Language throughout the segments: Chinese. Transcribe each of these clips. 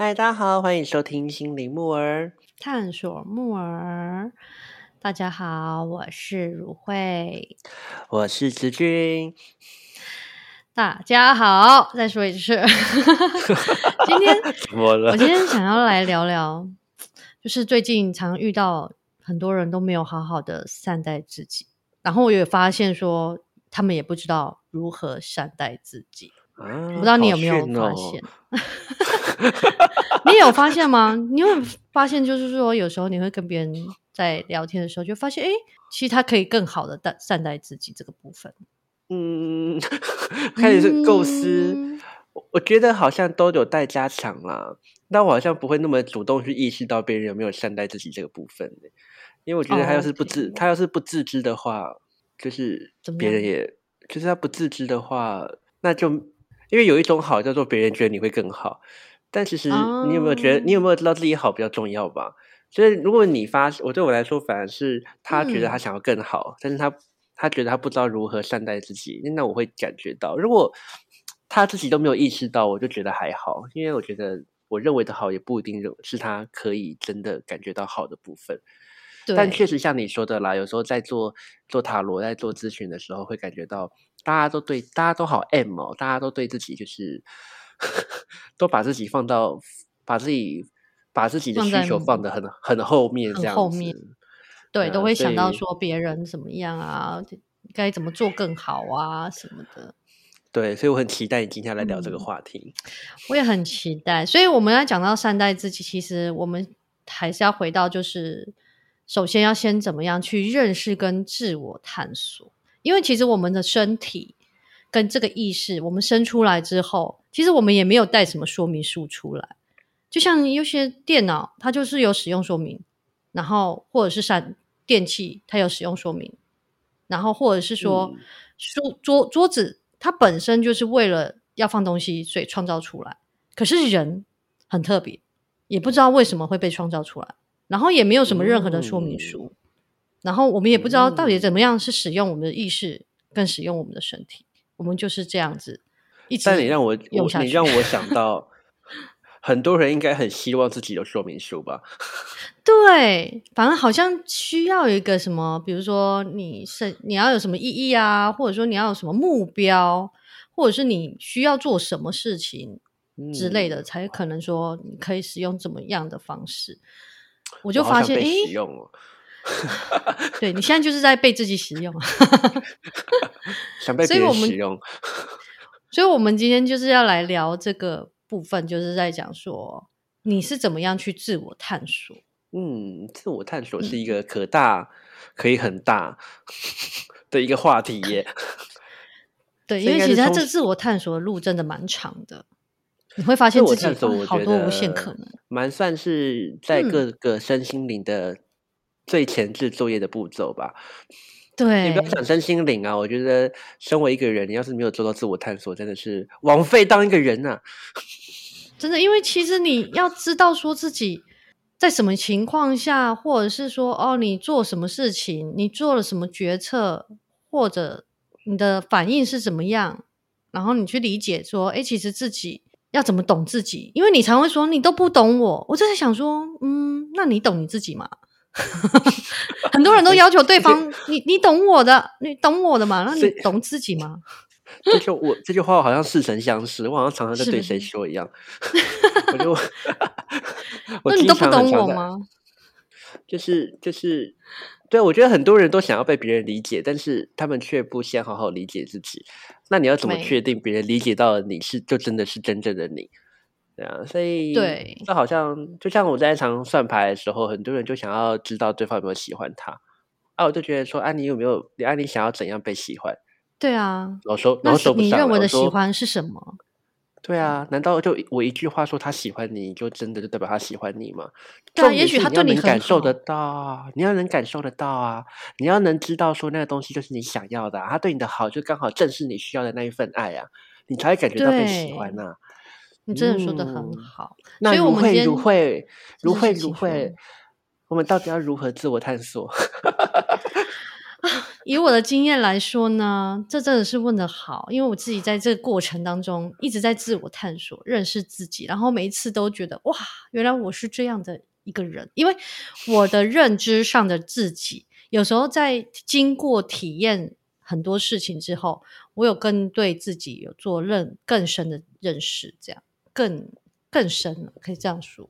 嗨，大家好，欢迎收听心灵木儿。探索木耳，大家好，我是如慧。我是子君。大家好，再说一次，今天 怎么了我？今天想要来聊聊，就是最近常遇到很多人都没有好好的善待自己，然后我也发现说，他们也不知道如何善待自己。啊我不知道你有没有发现？你有发现吗？你有发现，就是说，有时候你会跟别人在聊天的时候，就发现，哎，其实他可以更好的善善待自己这个部分。嗯，开始是构思。嗯我我觉得好像都有待加强啦，但我好像不会那么主动去意识到别人有没有善待自己这个部分呢因为我觉得他要是不自，他要是不自知的话，就是别人也，就是他不自知的话，那就因为有一种好叫做别人觉得你会更好，但其实你有没有觉得，你有哦，没有知道自己好比较重要吧？所以如果你发，我对我来说反而是他觉得他嗯，想要更好，但是他他觉得他不知道如何善待自己，那我会感觉到，如果他自己都没有意识到，我就觉得还好，因为我觉得我认为的好也不一定是他可以真的感觉到好的部分。但确对，实像你说的啦，有时候在做做塔罗、在做咨询的时候，会感觉到大家都对大家都好 M 哦，大家都对自己就是 都把自己放到把自己把自己的需求放的很很后面这样子，后面，对，都会想到说别人怎么样啊，该怎么做更好啊什么的。对，所以我很期待你今天来聊这个嗯，话题。我也很期待。所以我们要讲到善待自己，其实我们还是要回到，就是首先要先怎么样去认识跟自我探索。因为其实我们的身体跟这个意识，我们生出来之后，其实我们也没有带什么说明书出来。就像有些电脑，它就是有使用说明，然后或者是闪电器，它有使用说明，然后或者是说嗯，书桌桌子，它本身就是为了要放东西，所以创造出来。可是人很特别，也不知道为什么会被创造出来，然后也没有什么任何的说明嗯书，然后我们也不知道到底嗯，怎么样是使用我们的意识，更使用我们的身体，我们就是这样子一直但你让我。你让我想到，很多人应该很希望自己有说明书吧？对，反正好像需要一个什么，比如说你是你要有什么意义啊，或者说你要有什么目标，或者是你需要做什么事情之类的，嗯，才可能说你可以使用怎么样的方式。我就发现，我好想被诶，使用哦，对你现在就是在被自己使用，想被别人使用。所以我们今天就是要来聊这个部分，就是在讲说你是怎么样去自我探索。嗯，自我探索是一嗯，个可大可以很大 的一个话题耶。对，因为其实它应该是从这自我探索的路真的蛮长的，你会发自现自己好多无限可能。蛮算是在嗯，各个身心灵的最前置作业的步骤吧。对你不要对，讲身心灵啊，我觉得身为一个人，你要是没有做到自我探索，真的是枉费当一个人呐、真的，因为其实你要知道说自己在什么情况下，或者是说哦，你做什么事情，你做了什么决策，或者你的反应是怎么样，然后你去理解说，哎，其实自己要怎么懂自己，因为你常会说你都不懂我，我就在想说，嗯，那你懂你自己吗？很多人都要求对方，你你懂我的，你懂我的嘛？那你懂自己吗？这就我这句话我好像似曾相识，我好像常常在对谁？说一样。我就我那你都不懂我吗？就是就是，对我觉得很多人都想要被别人理解，但是他们却不先好好理解自己。那你要怎么确定别人理解到了你是就真的是真正的你？对啊，所以对，这好像就像我在常算牌的时候，很多人就想要知道对方有没有喜欢他。啊，我就觉得说，啊，你有没有？你啊，你想要怎样被喜欢？对啊。然后说，然那是后说不上。你认为的喜欢是什么？对啊，难道就我一句话说他喜欢你，就真的就代表他喜欢你吗？对啊，也许他对你感受得，到啊，你要能感受得到啊，你要能知道说那个东西就是你想要的、啊，他对你的好就刚好正是你需要的那一份爱啊，你才会感觉到被喜欢对，呐、你真的说的很嗯，好。所那以我如慧如们如慧是是，请如慧。我们到底要如何自我探索？以我的经验来说呢，这真的是问的好，因为我自己在这个过程当中一直在自我探索、认识自己，然后每一次都觉得哇，原来我是这样的一个人。因为我的认知上的自己，有时候在经过体验很多事情之后，我有更对自己有做认更深的认识，这样更更深了，可以这样说。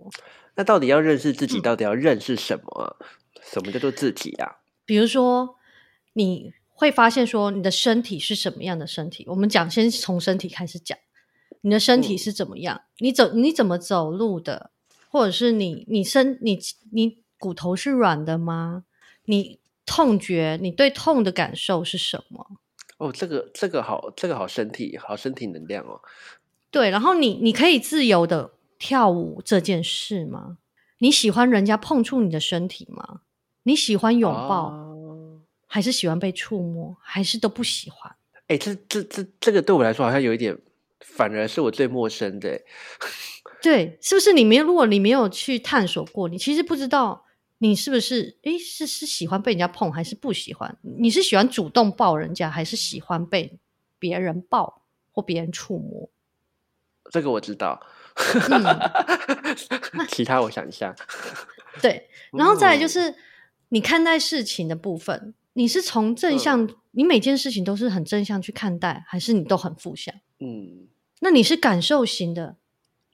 那到底要认识自己，嗯到底要认识什么啊？什么叫做自己啊？比如说，你会发现说你的身体是什么样的身体。我们讲先从身体开始讲，你的身体嗯是怎么样？你走你怎么走路的？或者是你你身你你骨头是软的吗？你痛觉，你对痛的感受是什么？哦，这个这个好，这个好身体，好身体能量哦。对，然后你你可以自由的跳舞这件事吗？你喜欢人家碰触你的身体吗？你喜欢拥抱，哦还是喜欢被触摸，还是都不喜欢？哎、这这这这个对我来说好像有一点，反而是我最陌生的欸。对，是不是你没有？如果你没有去探索过，你其实不知道你是不是诶，是是喜欢被人家碰，还是不喜欢？你是喜欢主动抱人家，还是喜欢被别人抱或别人触摸？这个我知道。嗯 其他我想一下。对，然后再来就嗯是你看待事情的部分，你是从正嗯向，你每件事情都是很正向去看待，还是你都很负向？嗯，那你是感受型的，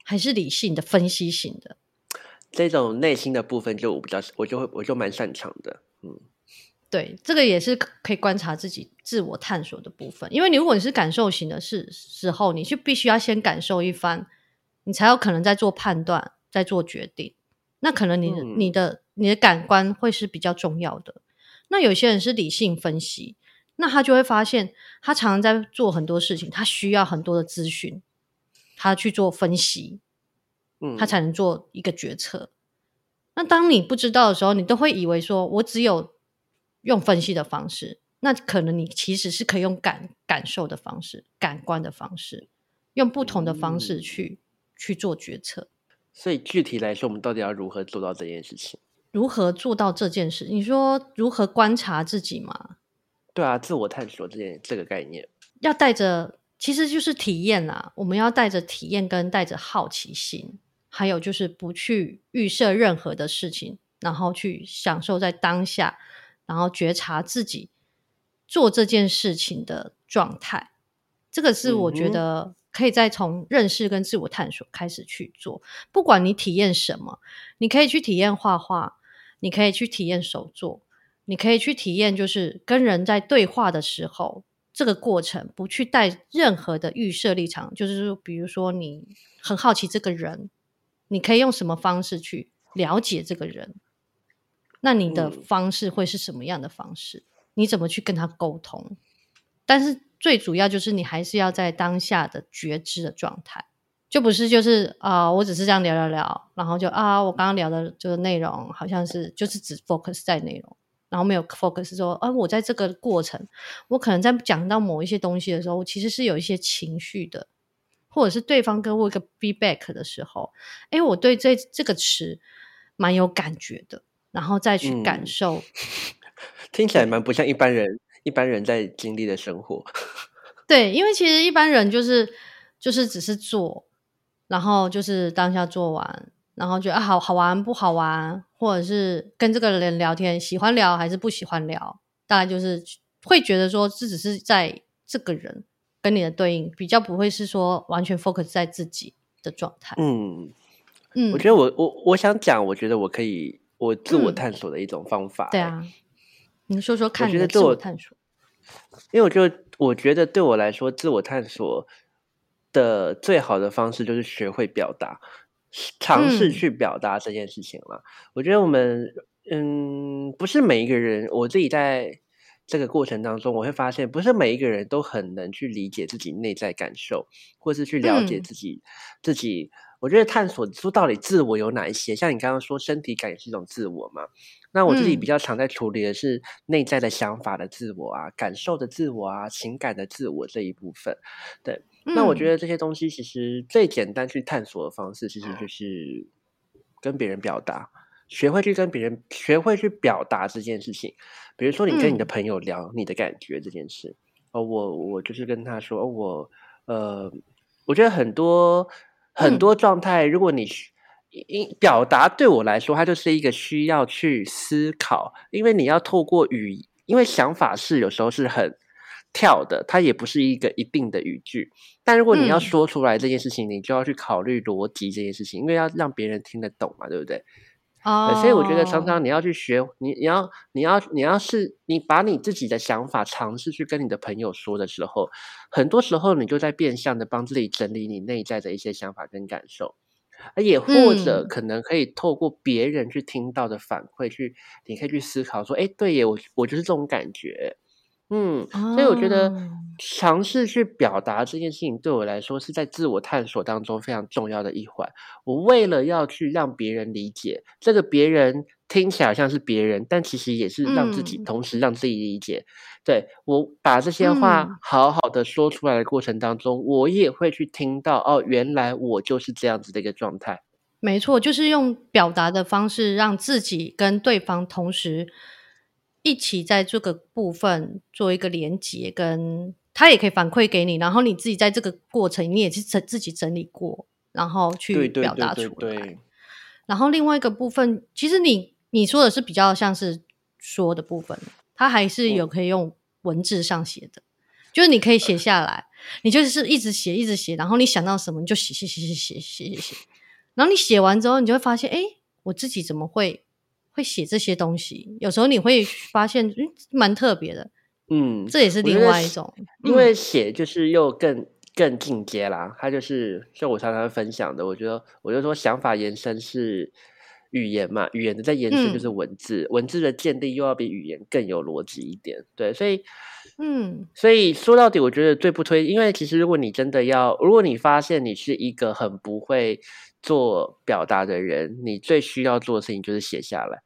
还是理性的、分析型的？这种内心的部分就我比较，我就会我就蛮擅长的。嗯对，这个也是可可以观察自己自我探索的部分。因为你如果你是感受型的是时候，你就必须要先感受一番，你才有可能在做判断，在做决定。那可能你、嗯你的你的感官会是比较重要的。那有些人是理性分析，那他就会发现，他常常在做很多事情，他需要很多的资讯，他去做分析，嗯，他才能做一个决策。那当你不知道的时候，你都会以为说我只有用分析的方式，那可能你其实是可以用感感受的方式、感官的方式，用不同的方式嗯去、去做决策。所以具体来说，我们到底要如何做到这件事情？如何做到这件事？你说如何观察自己嘛？对啊，自我探索这件这个概念。要带着，其实就是体验啦。我们要带着体验跟带着好奇心，还有就是不去预设任何的事情，然后去享受在当下，然后觉察自己做这件事情的状态。这个是我觉得可以再从认识跟自我探索开始去做。不管你体验什么，你可以去体验画画，你可以去体验手作，你可以去体验就是跟人在对话的时候，这个过程不去带任何的预设立场，就是说，比如说你很好奇这个人，你可以用什么方式去了解这个人？那你的嗯方式会是什么样的方式？你怎么去跟他沟通？但是最主要就是你还是要在当下的觉知的状态，就不是就是啊、我只是这样聊聊聊，然后就啊，我刚刚聊的这个内容好像是就是只 focus 在内容，然后没有 focus 说，啊，我在这个过程，我可能在讲到某一些东西的时候，我其实是有一些情绪的，或者是对方给我一个 feedback 的时候，哎，我对这这个词蛮有感觉的，然后再去感嗯受。听起来蛮不像一般人一般人在经历的生活。对，因为其实一般人就是就是只是做，然后就是当下做完，然后觉得啊好好玩不好玩，或者是跟这个人聊天喜欢聊还是不喜欢聊，大概就是会觉得说这只是在这个人跟你的对应，比较不会是说完全 focus 在自己的状态。嗯，嗯，我觉得我我我想讲，我觉得我可以我自我嗯探索的一种方法。对，啊，你说说看你的自觉得自我我探索。因为我就我觉得对我来说，自我探索的最好的方式就是学会表达，尝试嗯去表达这件事情了。我觉得我们嗯，不是每一个人，我自己在这个过程当中，我会发现，不是每一个人都很能去理解自己内在感受，或是去了解嗯自己、自己。我觉得探索出到底自我有哪一些，像你刚刚说身体感也是一种自我嘛。那我自己比嗯较常在处理的是内在的想法的自我啊、感受的自我啊、情感的自我这一部分。对，那我觉得得这些东西其实最简单去探索的方式，其实就是跟别人表达。学会去跟别人，学会去表达这件事情。比如说，你跟你的嗯朋友聊你的感觉这件事，哦，我我就是跟他说，哦，我呃，我觉得很多很嗯多状态，如果你需因表达对我来说，它就是一个需要去思考，因为你要透过语，因为想法是有时候是很跳的，它也不是一个一定的语句。但如果你要嗯说出来这件事情，你就要去考虑逻辑这件事情，因为要让别人听得懂嘛，对不对？哦呃，所以我觉得常常你要去学，你你要你要你要是你把你自己的想法尝试去跟你的朋友说的时候，很多时候你就在变相的帮自己整理你内在的一些想法跟感受，而也或者嗯。可能可以透过别人去听到的反馈去，你可以去思考说，哎，对耶，我我就是这种感觉，嗯，所以我觉得哦尝试去表达这件事情对我来说是在自我探索当中非常重要的一环。我为了要去让别人理解，这个别人听起来像是别人，但其实也是让自己，嗯同时让自己理解。对我把这些话嗯好好的说出来的过程当中，我也会去听到哦，原来我就是这样子的一个状态。没错，就是用表达的方式，让自己跟对方同时一起在这个部分做一个连接，跟他也可以反馈给你，然后你自己在这个过程你也是整自己整理过，然后去表达出来。对，然后另外一个部分，其实你你说的是比较像是说的部分，它还是有嗯可以用文字上写的，就是你可以写下来，你就是一直写一直写，然后你想到什么你就写写写写写写写写，然后你写完之后，你就会发现，哎，我自己怎么会会写这些东西？有时候你会发现，嗯，蛮特别的，嗯，这也是另外一种，因嗯为写就是又更更进阶啦，它就是像我常常分享的，我觉得我就说想法延伸是语言嘛，语言的再延伸就是嗯文字，文字的建立又要比语言更有逻辑一点，对，所以嗯所以说到底，我觉得最不推，因为其实如果你真的要，如果你发现你是一个很不会做表达的人，你最需要做的事情就是写下来。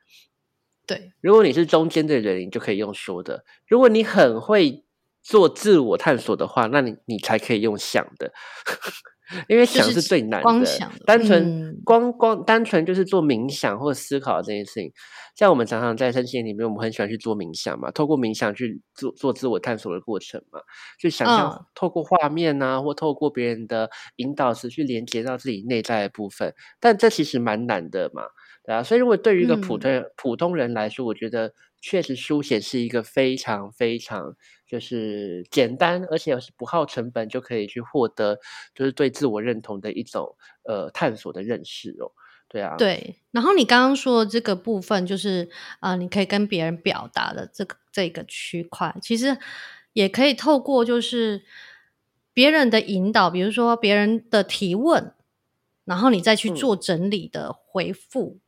对，如果你是中间的人，你就可以用说的；如果你很会做自我探索的话，那你你才可以用想的，因为想是是最难的。光想的。单纯、嗯。光光单纯就是做冥想或思考这件事情。像我们常常在身心里面，我们很喜欢去做冥想嘛，透过冥想去做做自我探索的过程嘛，去想象嗯。透过画面啊，或透过别人的引导词去连接到自己内在的部分，但这其实蛮难的嘛。对啊，所以如果对于一个普嗯通人、普通人来说，我觉得确实书写是一个非常非常就是简单，而且是不耗成本就可以去获得，就是对自我认同的一种呃探索的认识哦。对啊，对，然后你刚刚说的这个部分，就是啊、呃你可以跟别人表达的这个这个区块，其实也可以透过就是别人的引导，比如说别人的提问，然后你再去嗯做整理的回复。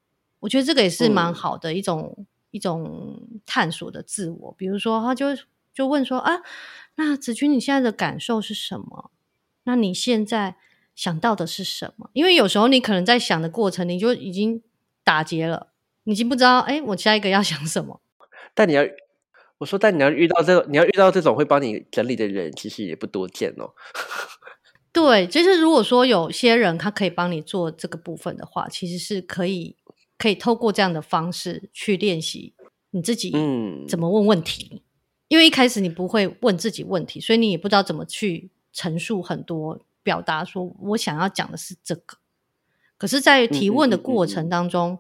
我觉得这个也是蛮嗯好的一种、一种探索的自我。比如说，他就就问说啊，那子君你现在的感受是什么？那你现在想到的是什么？因为有时候你可能在想的过程，你就已经打结了，你已经不知道，哎，我下一个要 想什么。但你要我说，但你要遇到这个，你要遇到这种会帮你整理的人，其实也不多见哦。对，就是如果说有些人他可以帮你做这个部分的话，其实是可以可以透过这样的方式去练习你自己嗯，怎么问问题。因为一开始你不会问自己问题，所以你也不知道怎么去陈述很多表达，说我想要讲的是这个。可是，在提问的过程当中，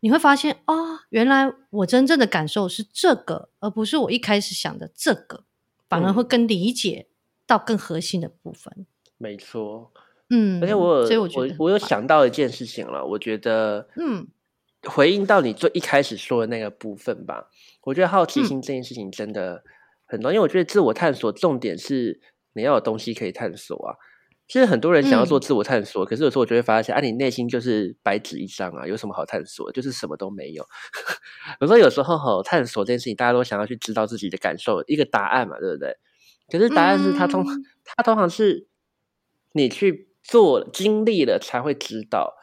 你会发现哦，原来我真正的感受是这个，而不是我一开始想的这个，反而会嗯更理解到更核心的部分。没错。嗯，而且我有所以我觉得我有，想到一件事情了，我觉得，嗯，回应到你最一开始说的那个部分吧，我觉得好奇嗯心这件事情真的很重要，因为我觉得自我探索重点是你要有东西可以探索啊。其实很多人想要做嗯自我探索，可是有时候我就会发现，啊，你内心就是白纸一张啊，有什么好探索？就是什么都没有。有时候有时候吼探索这件事情，大家都想要去知道自己的感受，一个答案嘛，对不对？可是答案是它通、嗯它通常是你去做经历了才会知道。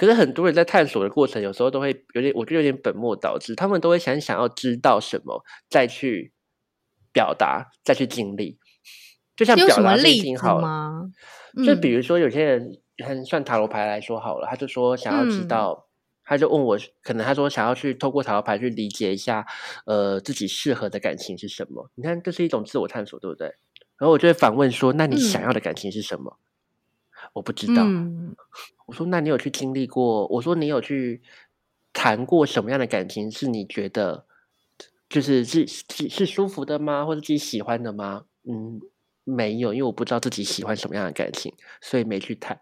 可是很多人在探索的过程，有时候都会有点，我觉得有点本末倒置。他们都会想想要知道什么，再去表达，再去经历。就像表达这件事例子情好了，吗？就嗯比如说有些人很算塔罗牌来说好了，他就说想要知嗯道，他就问我，可能他说想要去透过塔罗牌去理解一下，呃，自己适合的感情是什么。你看，这是一种自我探索，对不对？然后我就会反问说：“那你想要的感情是什么？”我不知道。我说：“那你有去经历过？”我说：“你有去谈过什么样的感情？是你觉得就是是是是舒服的吗？或者自己喜欢的吗？”嗯，没有，因为我不知道自己喜欢什么样的感情，所以没去谈。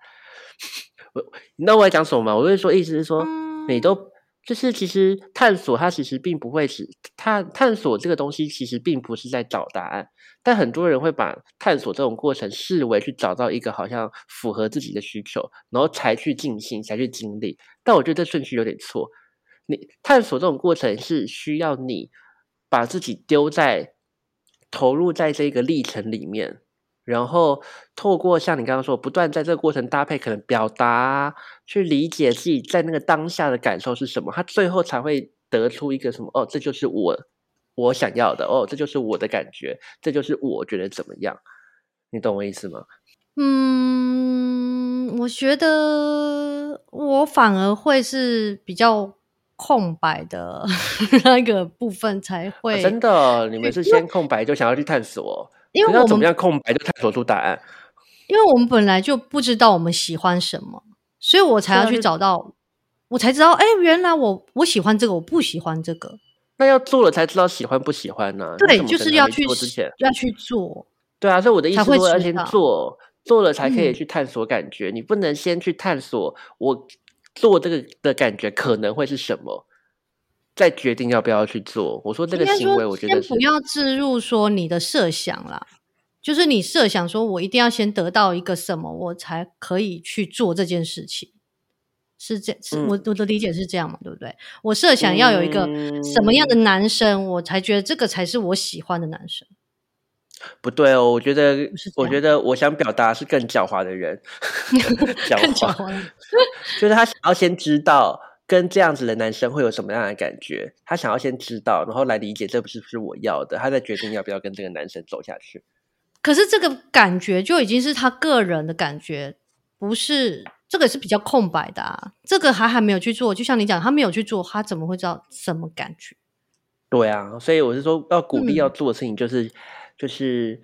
我，你知道我在讲什么吗？我是说，意思是说，你都。就是其实探索它其实并不会是探探索这个东西其实并不是在找答案，但很多人会把探索这种过程视为去找到一个好像符合自己的需求，然后才去进行才去经历。但我觉得这顺序有点错。你探索这种过程是需要你把自己丢在投入在这个历程里面。然后透过像你刚刚说，不断在这个过程搭配，可能表达，去理解自己在那个当下的感受是什么，他最后才会得出一个什么？哦，这就是我我想要的，哦，这就是我的感觉，这就是我觉得怎么样？你懂我意思吗？嗯，我觉得我反而会是比较空白的 那个部分才会。真的，你们是先空白就想要去探索。因为要怎么样空白就探索出答案？因为我们本来就不知道我们喜欢什么，所以我才要去找到，我才知道，哎，原来我我喜欢这个，我不喜欢这个。那要做了才知道喜欢不喜欢呢？对，就是要去做之前要去做。对啊，所以我的意思说要先做，做了才可以去探索感觉。你不能先去探索我做这个的感觉可能会是什么。再决定要不要去做。我说这个行为，我觉得不要置入说你的设想啦，就是你设想说我一定要先得到一个什么，我才可以去做这件事情。是这，是我我的理解是这样嘛？对不对？我设想要有一个什么样的男生，我才觉得这个才是我喜欢的男生。不对哦，我觉得，我觉得我想表达是更狡猾的人，狡猾，就是他想要先知道。跟这样子的男生会有什么样的感觉？他想要先知道，然后来理解这不是不是我要的，他再决定要不要跟这个男生走下去。可是这个感觉就已经是他个人的感觉，不是这个是比较空白的啊。这个还还没有去做，就像你讲，他没有去做，他怎么会知道什么感觉？对啊，所以我是说，要鼓励要做的事情就是就是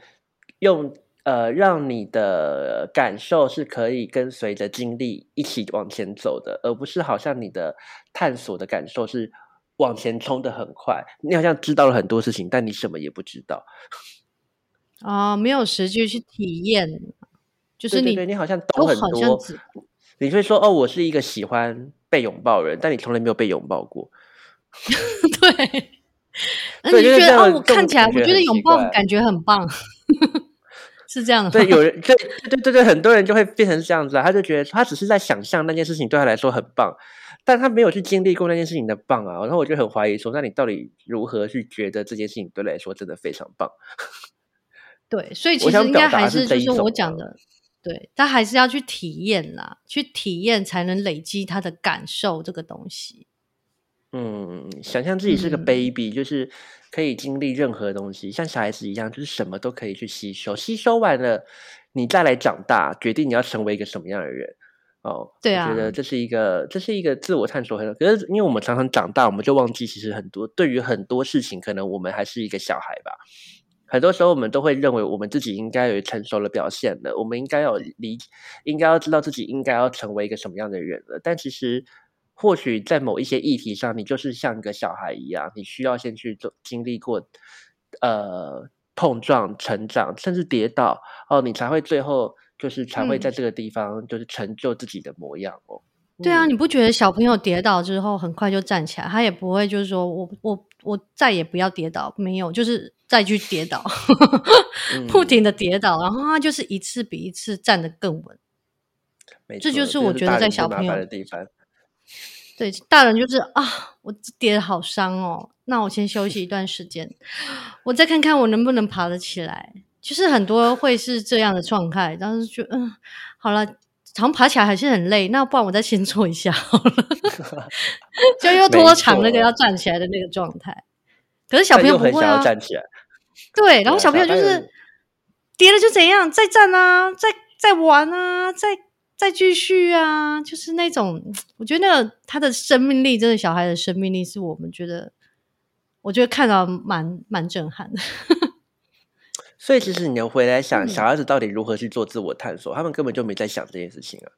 用。呃，让你的感受是可以跟随着经历一起往前走的，而不是好像你的探索的感受是往前冲的很快。你好像知道了很多事情，但你什么也不知道。啊，没有实际去体验，就是你，你好像懂很多。你会说哦，我是一个喜欢被拥抱人，但你从来没有被拥抱过。对，那你觉得哦，我看起来我觉得拥抱感觉很棒。是这样的，对，有人，对，对，对，对，很多人就会变成这样子啊，他就觉得他只是在想象那件事情对他来说很棒，但他没有去经历过那件事情的棒啊。然后我就很怀疑说，那你到底如何去觉得这件事情对来说真的非常棒？对，所以其实应该还是就是我讲的，对他还是要去体验啦，去体验才能累积他的感受这个东西。嗯，想象自己是个 baby，就是可以经历任何东西，像小孩子一样，就是什么都可以去吸收。吸收完了，你再来长大，决定你要成为一个什么样的人。哦，对啊，我觉得这是一个，这是一个自我探索。很可是，因为我们常常长大，我们就忘记，其实很多对于很多事情，可能我们还是一个小孩吧。很多时候，我们都会认为我们自己应该有成熟的表现了，我们应该要理，应该要知道自己应该要成为一个什么样的人了。但其实。或许在某一些议题上，你就是像一个小孩一样，你需要先去做经历过，呃，碰撞、成长，甚至跌倒哦，你才会最后就是才会在这个地方就是成就自己的模样哦。对啊，你不觉得小朋友跌倒之后很快就站起来，他也不会就是说我我我再也不要跌倒，没有，就是再去跌倒，不停的跌倒，然后他就是一次比一次站得更稳。这就是我觉得在小朋友的地方。对，大人就是啊，我跌的好伤哦，那我先休息一段时间，我再看看我能不能爬得起来。就是很多会是这样的状态，当时就嗯，好了，常爬起来还是很累，那不然我再先做一下 好了，就又拖长那个要站起来的那个状态。可是小朋友不会啊，站起来。对，然后小朋友就是跌了就怎样，再站啊，再再玩啊，再。再继续啊，就是那种，我觉得那个他的生命力，真的小孩的生命力，是我们觉得，我觉得看到蛮蛮震撼的。所以其实你要回来想，嗯小孩子到底如何去做自我探索，他们根本就没在想这件事情啊。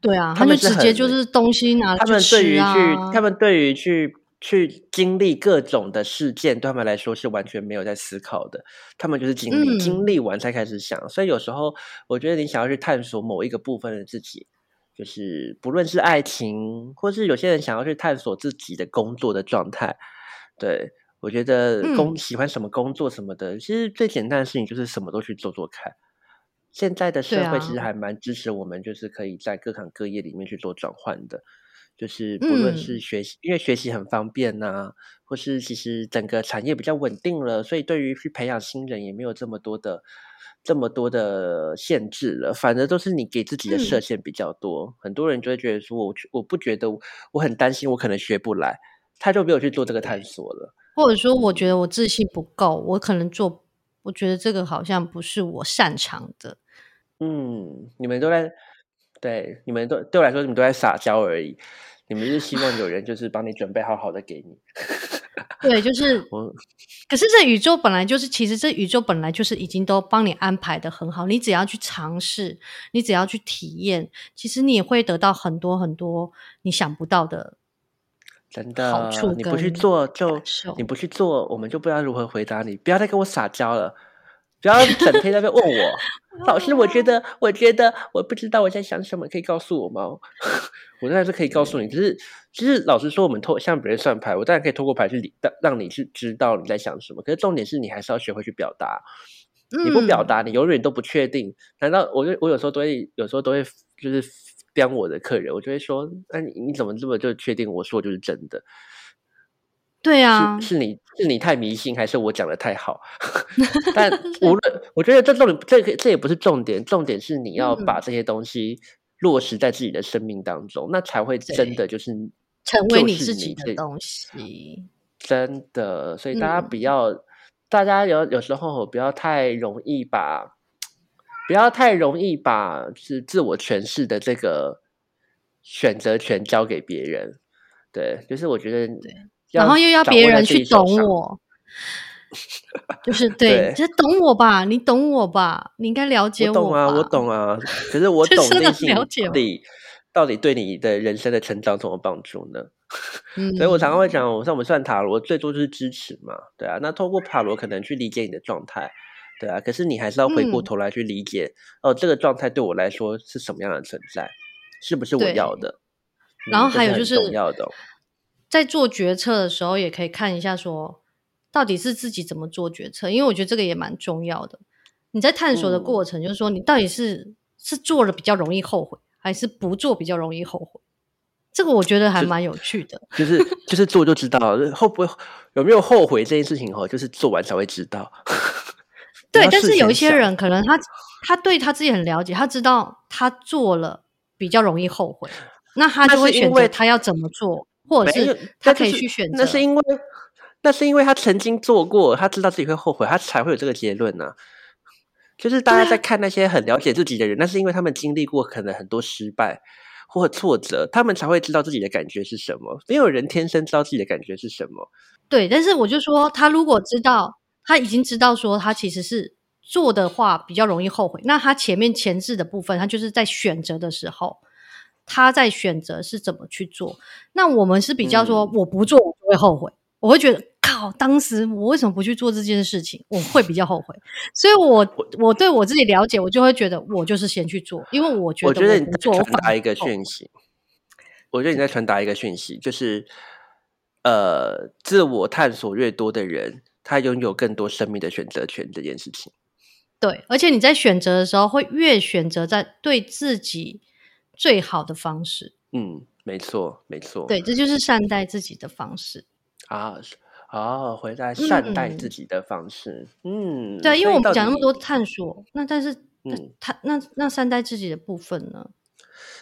对啊，他们直接就是东西拿来他们对于去，他们对于去去经历各种的事件，对他们来说是完全没有在思考的。他们就是经历，嗯经历完才开始想。所以有时候，我觉得你想要去探索某一个部分的自己，就是不论是爱情，或是有些人想要去探索自己的工作的状态。对我觉得工、嗯喜欢什么工作什么的，其实最简单的事情就是什么都去做做看。现在的社会其实啊还蛮支持我们，就是可以在各行各业里面去做转换的。就是不论嗯是学习，因为学习很方便呐、或是其实整个产业比较稳定了，所以对于去培养新人也没有这么多的这么多的限制了，反而都是你给自己的设嗯限比较多。很多人就会觉得说我，我不觉得，我很担心我可能学不来，他就没有去做这个探索了。或者说我觉得我自信不够，我可能做，我觉得这个好像不是我擅长的。嗯，你们都在对，你们都对我来说，你们都在撒娇而已。你们是希望有人就是帮你准备好好的给你。对，就是 我可是这宇宙本来就是，其实这宇宙本来就是已经都帮你安排的很好，你只要去尝试，你只要去体验，其实你也会得到很多很多你想不到的真的好处，你不去做就你不去做，我们就不知道如何回答你。不要再跟我撒娇了，不要整天在那边问我，老师，我觉得，我觉得我不知道我在想什么，可以告诉我吗？我当然是可以告诉你，只是，只是老实说，我们透向别人算牌，我当然可以透过牌去理让让你去知道你在想什么。可是重点是你还是要学会去表达。你不表嗯达，你永远都不确定。难道我就我有时候都会，有时候都会就是刁我的客人，我就会说，那、你你怎么这么就确定我说的就是真的？对啊是，是你是你太迷信，还是我讲的太好？但 无论我觉得这重点，这个这也不是重点，重点是你要嗯把这些东西落实在自己的生命当中，那才会真的就是成为你自己的这东西。真的，所以大家嗯不要，大家有有时候不要太容易把，不要太容易把就是自我诠释的这个选择权交给别人。对，就是我觉得，然后又要别人去。懂我，就是对对，就是懂我吧，你懂我吧，你应该了解我懂啊，我。懂啊，可是 我懂这件事情了解你到底到底对你的人生的成长怎么帮助呢？嗯，所以我常常会讲，我像我们算塔罗，最多就是支持嘛，对啊。那透过塔罗可能去理解你的状态，对啊。可是你还是要回过嗯头来去理解，哦，这个状态对我来说是什么样的存在，是不是我要的？然后还有就是重要的哦，在做决策的时候，也可以看一下说，到底是自己怎么做决策，因为我觉得这个也蛮重要的。你在探索的嗯过程，就是说你到底是是做了比较容易后悔，还是不做比较容易后悔？这个我觉得还蛮有趣的。就是就是做就知道了，后不会有没有后悔这件事情哦，就是做完才会知道。不对，但是有一些人可能他他对他自己很了解，他知道他做了比较容易后悔，那他就会选择是因为他要怎么做，或者是他可以去选择。那是因为那是因为他曾经做过，他知道自己会后悔，他才会有这个结论呢、就是大家在看那些很了解自己的人，那是因为他们经历过可能很多失败或挫折，他们才会知道自己的感觉是什么。没有人天生知道自己的感觉是什么。对，但是我就说，他如果知道，他已经知道说他其实是做的话比较容易后悔，那他前面前置的部分，他就是在选择的时候，他在选择是怎么去做。那我们是比较说，嗯我不做我就会后悔，我会觉得靠，当时我为什么不去做这件事情，我会比较后悔。所以我我对我自己了解，我就会觉得我就是先去做，因为我觉得我觉得你在传达一个讯息，我觉得你在传达一个讯息，就是呃，自我探索越多的人，他拥有更多生命的选择权这件事情。对，而且你在选择的时候，会越选择在对自己最好的方式。嗯，没错，没错。对，这就是善待自己的方式。啊，是哦，回来善待嗯自己的方式，嗯，对啊，因为我们讲那么多探索，那但是那嗯他那那善待自己的部分呢？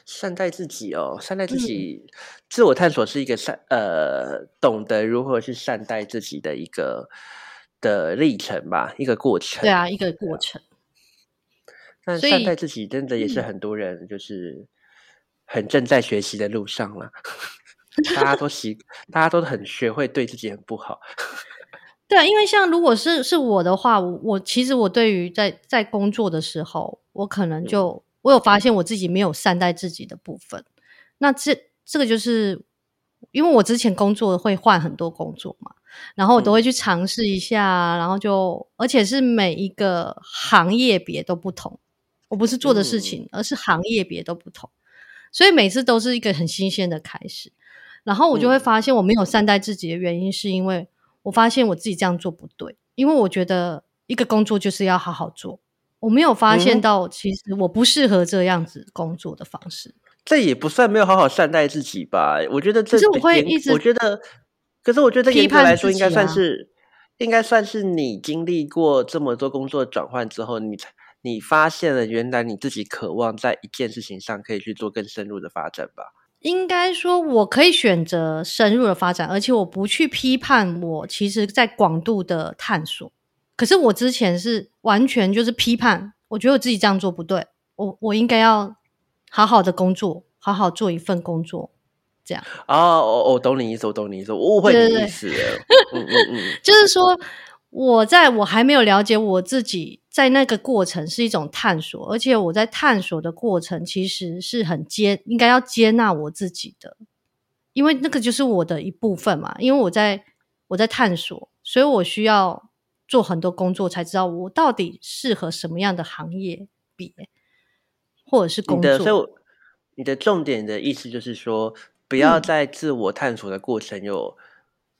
善待自己哦，善待自嗯己，自我探索是一个善呃，懂得如何去善待自己的一个的历程吧，一个过程。对啊，一个过程。但善待自己真的也是嗯很多人就是很正在学习的路上了。大家都习，大家都很学会对自己很不好。对啊，因为像如果是是我的话，我我其实我对于在在工作的时候，我可能就我有发现我自己没有善待自己的部分。那这这个就是因为我之前工作会换很多工作嘛，然后我都会去尝试一下，然后就而且是每一个行业别都不同，我不是做的事情，而是行业别都不同，所以每次都是一个很新鲜的开始。然后我就会嗯。发现我没有善待自己的原因，是因为我发现我自己这样做不对，因为我觉得一个工作就是要好好做，我没有发现嗯到其实我不适合这样子工作的方式。这也不算没有好好善待自己吧？我觉得这可是我会一直我觉得，可是我觉得批判严格来说，应该算是，应该算是你经历过这么多工作转换之后，你才你发现了原来你自己渴望在一件事情上可以去做更深入的发展吧？应该说，我可以选择深入的发展，而且我不去批判我其实在广度的探索。可是我之前是完全就是批判，我觉得我自己这样做不对，我我应该要好好的工作，好好做一份工作，这样。哦，我我懂你意思，我懂你意思，我误会你意思了。嗯嗯嗯，就是说，我在我还没有了解我自己，在那个过程是一种探索，而且我在探索的过程其实是很接，应该要接纳我自己的，因为那个就是我的一部分嘛。因为我在我在探索，所以我需要做很多工作，才知道我到底适合什么样的行业别，或者是工你的，所以你的重点的意思就是说，不要嗯在自我探索的过程有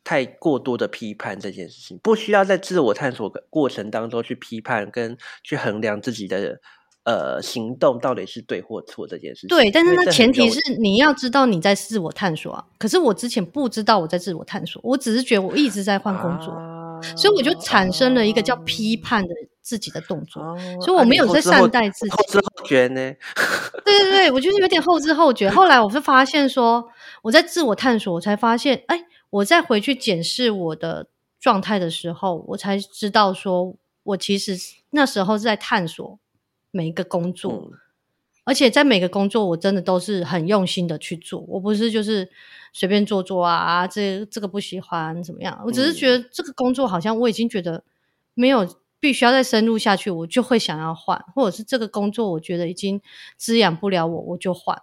太过多的批判这件事情，不需要在自我探索的过程当中去批判跟去衡量自己的呃行动到底是对或错这件事情。对，但是那前提是你要知道你在自我探索啊。可是我之前不知道我在自我探索，我只是觉得我一直在换工作，啊所以我就产生了一个叫批判的自己的动作。哦所以我啊没有在善待自己后知后觉呢。对对对，我就是有点后知后觉。后来我是发现说，我在自我探索，我才发现，哎，我再回去检视我的状态的时候，我才知道说，我其实那时候是在探索每一个工作。嗯而且在每个工作，我真的都是很用心的去做，我不是就是随便做做啊，啊这这个不喜欢怎么样？我只是觉得这个工作好像我已经觉得没有必须要再深入下去，我就会想要换，或者是这个工作我觉得已经滋养不了我，我就换。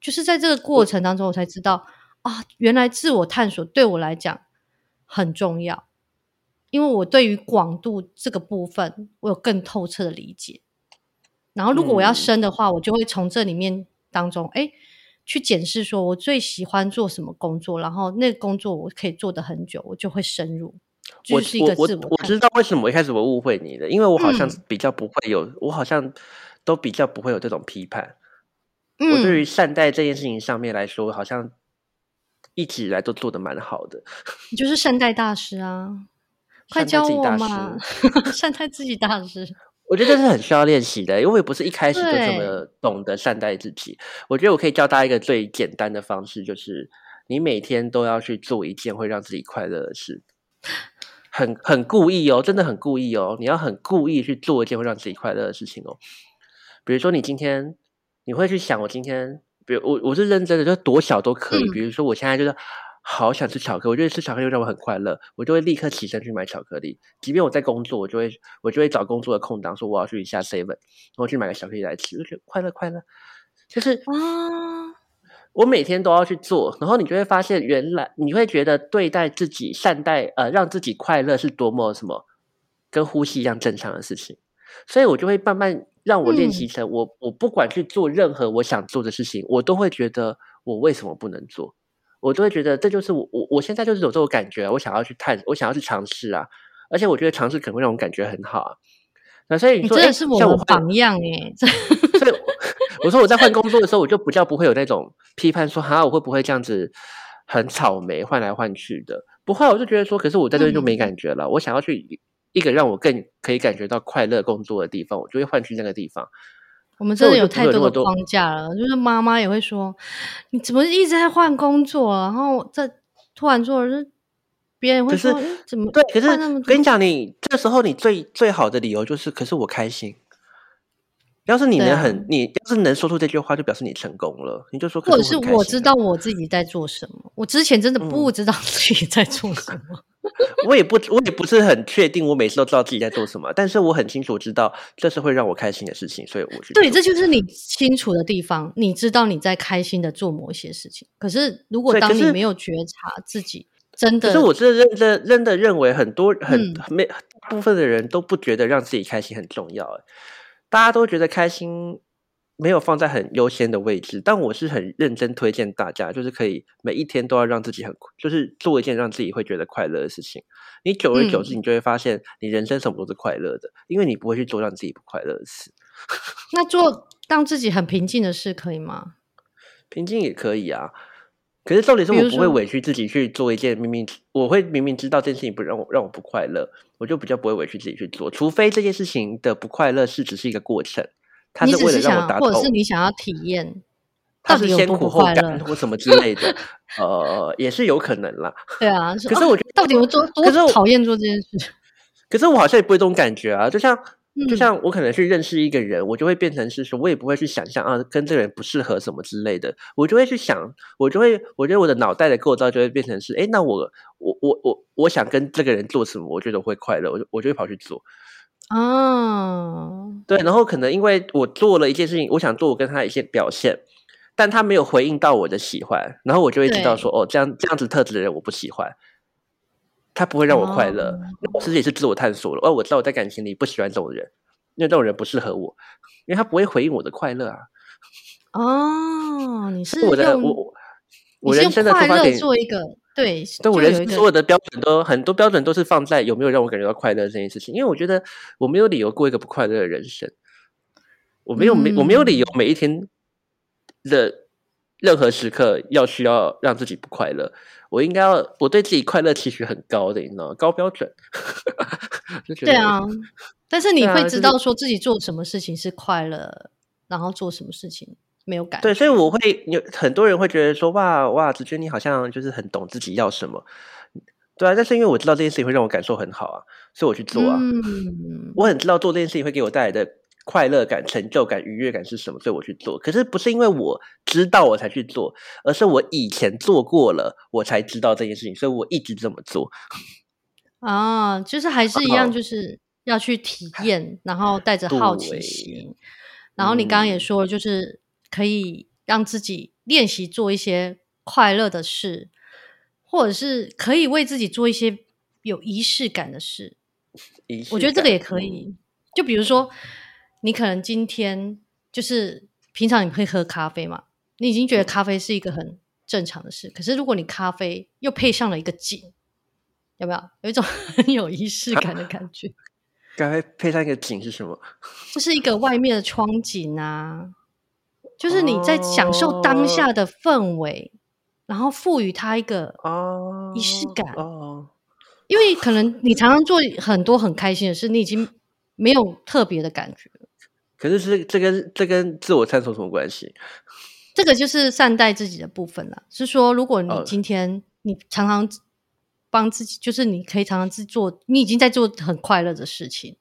就是在这个过程当中，我才知道啊，原来自我探索对我来讲很重要，因为我对于广度这个部分，我有更透彻的理解。然后，如果我要嗯深的话，我就会从这里面当中，哎，去检视说我最喜欢做什么工作，然后那个工作我可以做的很久，我就会深入，我就是一个我自我我知。道为什么一开始我误会你的，因为我好像嗯比较不会有，我好像都比较不会有这种批判。我对于嗯，善待这件事情上面来说，好像一直以来都做的蛮好的。你就是善待大师啊，快教我嘛师，，善待自己大师。我觉得这是很需要练习的，因为不是一开始就这对么懂得善待自己。我觉得我可以教大家一个最简单的方式，就是你每天都要去做一件会让自己快乐的事，很很故意哦，真的很故意哦，你要很故意去做一件会让自己快乐的事情哦。比如说，你今天你会去想，我今天，比如我我是认真的，就多小都可以。嗯比如说，我现在就是好想吃巧克力，我觉得吃巧克力会让我很快乐，我就会立刻起身去买巧克力。即便我在工作，我就会我就会找工作的空档，说我要去一下 seven，然后去买个巧克力来吃，就觉得快乐快乐。就是啊，我每天都要去做，然后你就会发现，原来你会觉得对待自己、善待呃让自己快乐是多么什么跟呼吸一样正常的事情。所以我就会慢慢让我练习成我、我不管去做任何我想做的事情，我都会觉得我为什么不能做，我都会觉得这就是我我我现在就是有这种感觉啊，我想要去探，我想要去尝试啊，而且我觉得尝试可能会让我感觉很好啊。那所以你你说，诶真的是我像我换们榜样哎，这所以我 我说我在换工作的时候，我就比较不会有那种批判说，哈，我会不会这样子很草莓换来换去的？不会，我就觉得说，可是我在这边就没感觉了。我想要去一个让我更可以感觉到快乐工作的地方，我就会换去那个地方。我们真的有太多的框架了，就是妈妈也会说，你怎么一直在换工作，然后这突然做，就是别人会说，怎么对，可是跟你讲，你这时候你最最好的理由就是，可是我开心。要是你能很，你要是能说出这句话，就表示你成功了。你就说，或者是我知道我自己在做什么，我之前真的不嗯知道自己在做什么。我也不，我也不是很确定，我每次都知道自己在做什么，但是我很清楚知道这是会让我开心的事情，所以我觉得对，这就是你清楚的地方，你知道你在开心的做某些事情。可是如果当你没有觉察自己真的，可是我真的认真真的认为，很多很嗯没大部分的人都不觉得让自己开心很重要，欸大家都觉得开心没有放在很优先的位置。但我是很认真推荐大家，就是可以每一天都要让自己很，就是做一件让自己会觉得快乐的事情。你久而久之，嗯你就会发现，你人生什么都是快乐的，因为你不会去做让自己不快乐的事。那做让自己很平静的事可以吗？平静也可以啊。可是重点是我不会委屈自己去做一件明明我会明明知道这件事情不让我让我不快乐，我就比较不会委屈自己去做，除非这件事情的不快乐是只是一个过程，它是为了让我达到或，者是你想要体验，它是先苦后甘？或什么之类的，呃，也是有可能啦。对啊，可是我觉得到底有多多讨厌做这件事？可是我好像也不会这种感觉啊，就像就嗯。像我可能去认识一个人，我就会变成是说，我也不会去想象啊，跟这个人不适合什么之类的，我就会去想，我就会，我觉得我的脑袋的构造就会变成是，哎，那我我我我我想跟这个人做什么，我觉得我会快乐，我就我就会跑去做，哦，对，然后可能因为我做了一件事情，我想做我跟他一些表现。但他没有回应到我的喜欢，然后我就会知道说，哦，这样这样子特质的人我不喜欢，他不会让我快乐。哦那我自己也是自我探索了。哦，我知道我在感情里不喜欢这种人，因为这种人不适合我，因为他不会回应我的快乐啊。哦，你是我的我我人生的出发点，做一个对，对我人生所有的标准都很多标准都是放在有没有让我感觉到快乐这件事情。因为我觉得我没有理由过一个不快乐的人生，我没有没、我没有理由嗯每一天的任何时刻要需要让自己不快乐。我应该要我对自己快乐期许很高的，你知道吗？高标准。对啊，但是你会知道说自己做什么事情是快乐，然后做什么事情没有感对，觉。所以我会有很多人会觉得说，哇哇，子君你好像就是很懂自己要什么，对啊。但是因为我知道这件事情会让我感受很好啊，所以我去做啊。嗯，我很知道做这件事情会给我带来的快乐感、成就感、愉悦感是什么，所以我去做。可是不是因为我知道我才去做，而是我以前做过了，我才知道这件事情，所以我一直这么做。啊，就是还是一样，哦就是要去体验，然后带着好奇心。然后你刚刚也嗯说，就是可以让自己练习做一些快乐的事，或者是可以为自己做一些有仪式感的事。我觉得这个也可以。就比如说，你可能今天就是平常你会喝咖啡嘛，你已经觉得嗯咖啡是一个很正常的事，可是如果你咖啡又配上了一个景，有没有有一种 很有仪式感的感觉？咖啡配上一个景是什么？就是一个外面的窗景啊，就是你在享受当下的氛围，然后赋予它一个哦，仪式感哦。因为可能你常常做很多很开心的事，你已经没有特别的感觉了。可是这这跟这跟自我探索什么关系？这个就是善待自己的部分了。是说，如果你哦今天你常常帮自己，就是你可以常常自做，你已经在做很快乐的事情，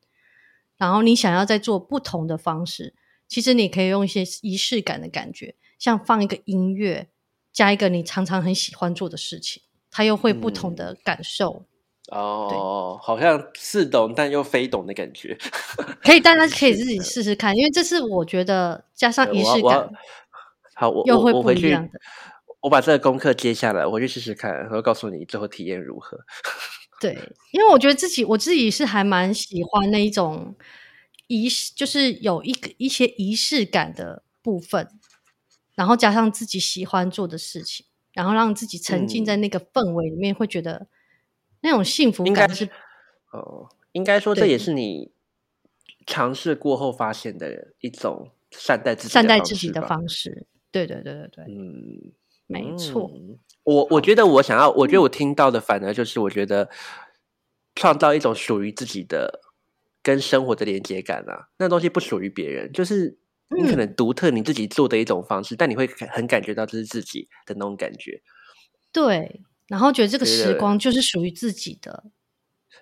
然后你想要再做不同的方式，其实你可以用一些仪式感的感觉，像放一个音乐，加一个你常常很喜欢做的事情，它又会不同嗯的感受。哦，好像似懂但又非懂的感觉。可以，大家可以自己试试看，因为这是我觉得加上仪式感好，我又会不一样的。我把这个功课接下来，我去试试看，然后告诉你最后体验如何。对，因为我觉得自己我自己是还蛮喜欢那一种仪式，就是有一个一些仪式感的部分，然后加上自己喜欢做的事情，然后让自己沉浸在那个氛围里面，会觉得那种幸福应该感是哦，应该说这也是你尝试过后发现的一种善待自己善的待自己的方式。对对对对对，嗯，没错。嗯我我觉得我想要，我觉得我听到的反而就是，我觉得创造一种属于自己的跟生活的连接感啊，那东西不属于别人，就是你可嗯能独特你自己做的一种方式，但你会很很感觉到这是自己的那种感觉。对，然后觉得这个时光就是属于自己的，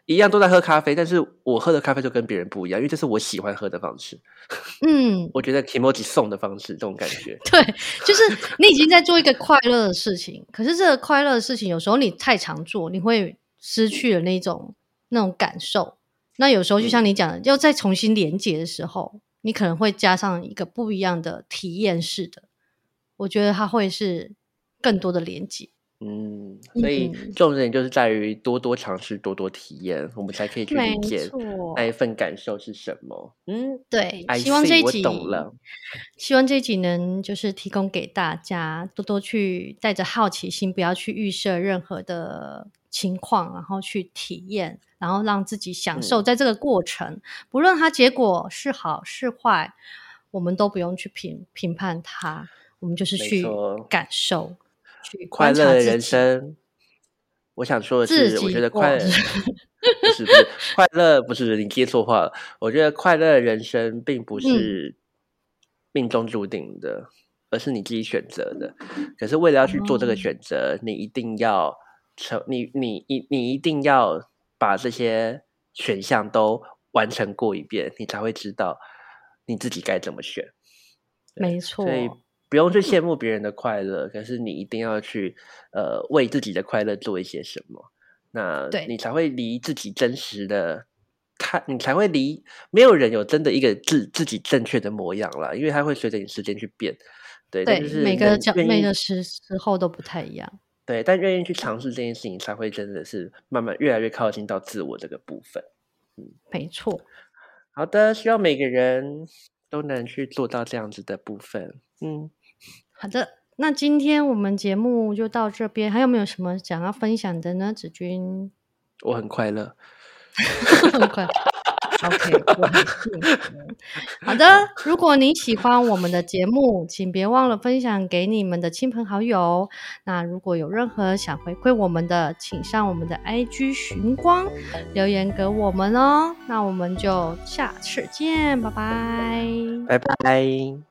一样都在喝咖啡，但是我喝的咖啡就跟别人不一样，因为这是我喜欢喝的方式。嗯，我觉得 Kimoji 送的方式，这种感觉，对，就是你已经在做一个快乐的事情，可是这个快乐的事情有时候你太常做，你会失去了那种那种感受。那有时候就像你讲的，要再重新连接的时候，你可能会加上一个不一样的体验式的，我觉得它会是更多的连接。嗯，所以嗯。重点就是在于多多尝试，多多体验，我们才可以去理解那一。份感受是什么。嗯对，，I 希望这一集我懂了。希望这一集能就是提供给大家，多多去带着好奇心，不要去预设任何的情况，然后去体验，然后让自己享受嗯。在这个过程，不论它结果是好是坏，我们都不用去评评判它，我们就是去感受，去快乐的人生，我想说的是，我觉得 快乐不是不是快乐，不是你接错话了。我觉得快乐的人生并嗯不是命中注定的，而是你自己选择的。可是为了要去做这个哦选择，你一定要成，你你你你一定要把这些选项都完成过一遍，你才会知道你自己该怎么选。没错所，以不用去羡慕别人的快乐，可是你一定要去呃为自己的快乐做一些什么，那你才会离自己真实的看，你才会离没有人有真的一个自自己正确的模样啦，因为它会随着你时间去变。对，对就是每个角每个时时候都不太一样。对，但愿意去尝试这件事情，才会真的是慢慢越来越靠近到自我这个部分。嗯没错，好的，希望每个人都能去做到这样子的部分。嗯。好的，那今天我们节目就到这边，还有没有什么想要分享的呢？子君，我很快乐。很快。OK，我很幸 福。好的，如果你喜欢我们的节目，请别忘了分享给你们的亲朋好友。那如果有任何想回馈我们的，请上我们的 IG 寻光留言给我们哦。那我们就下次见，拜拜。拜拜。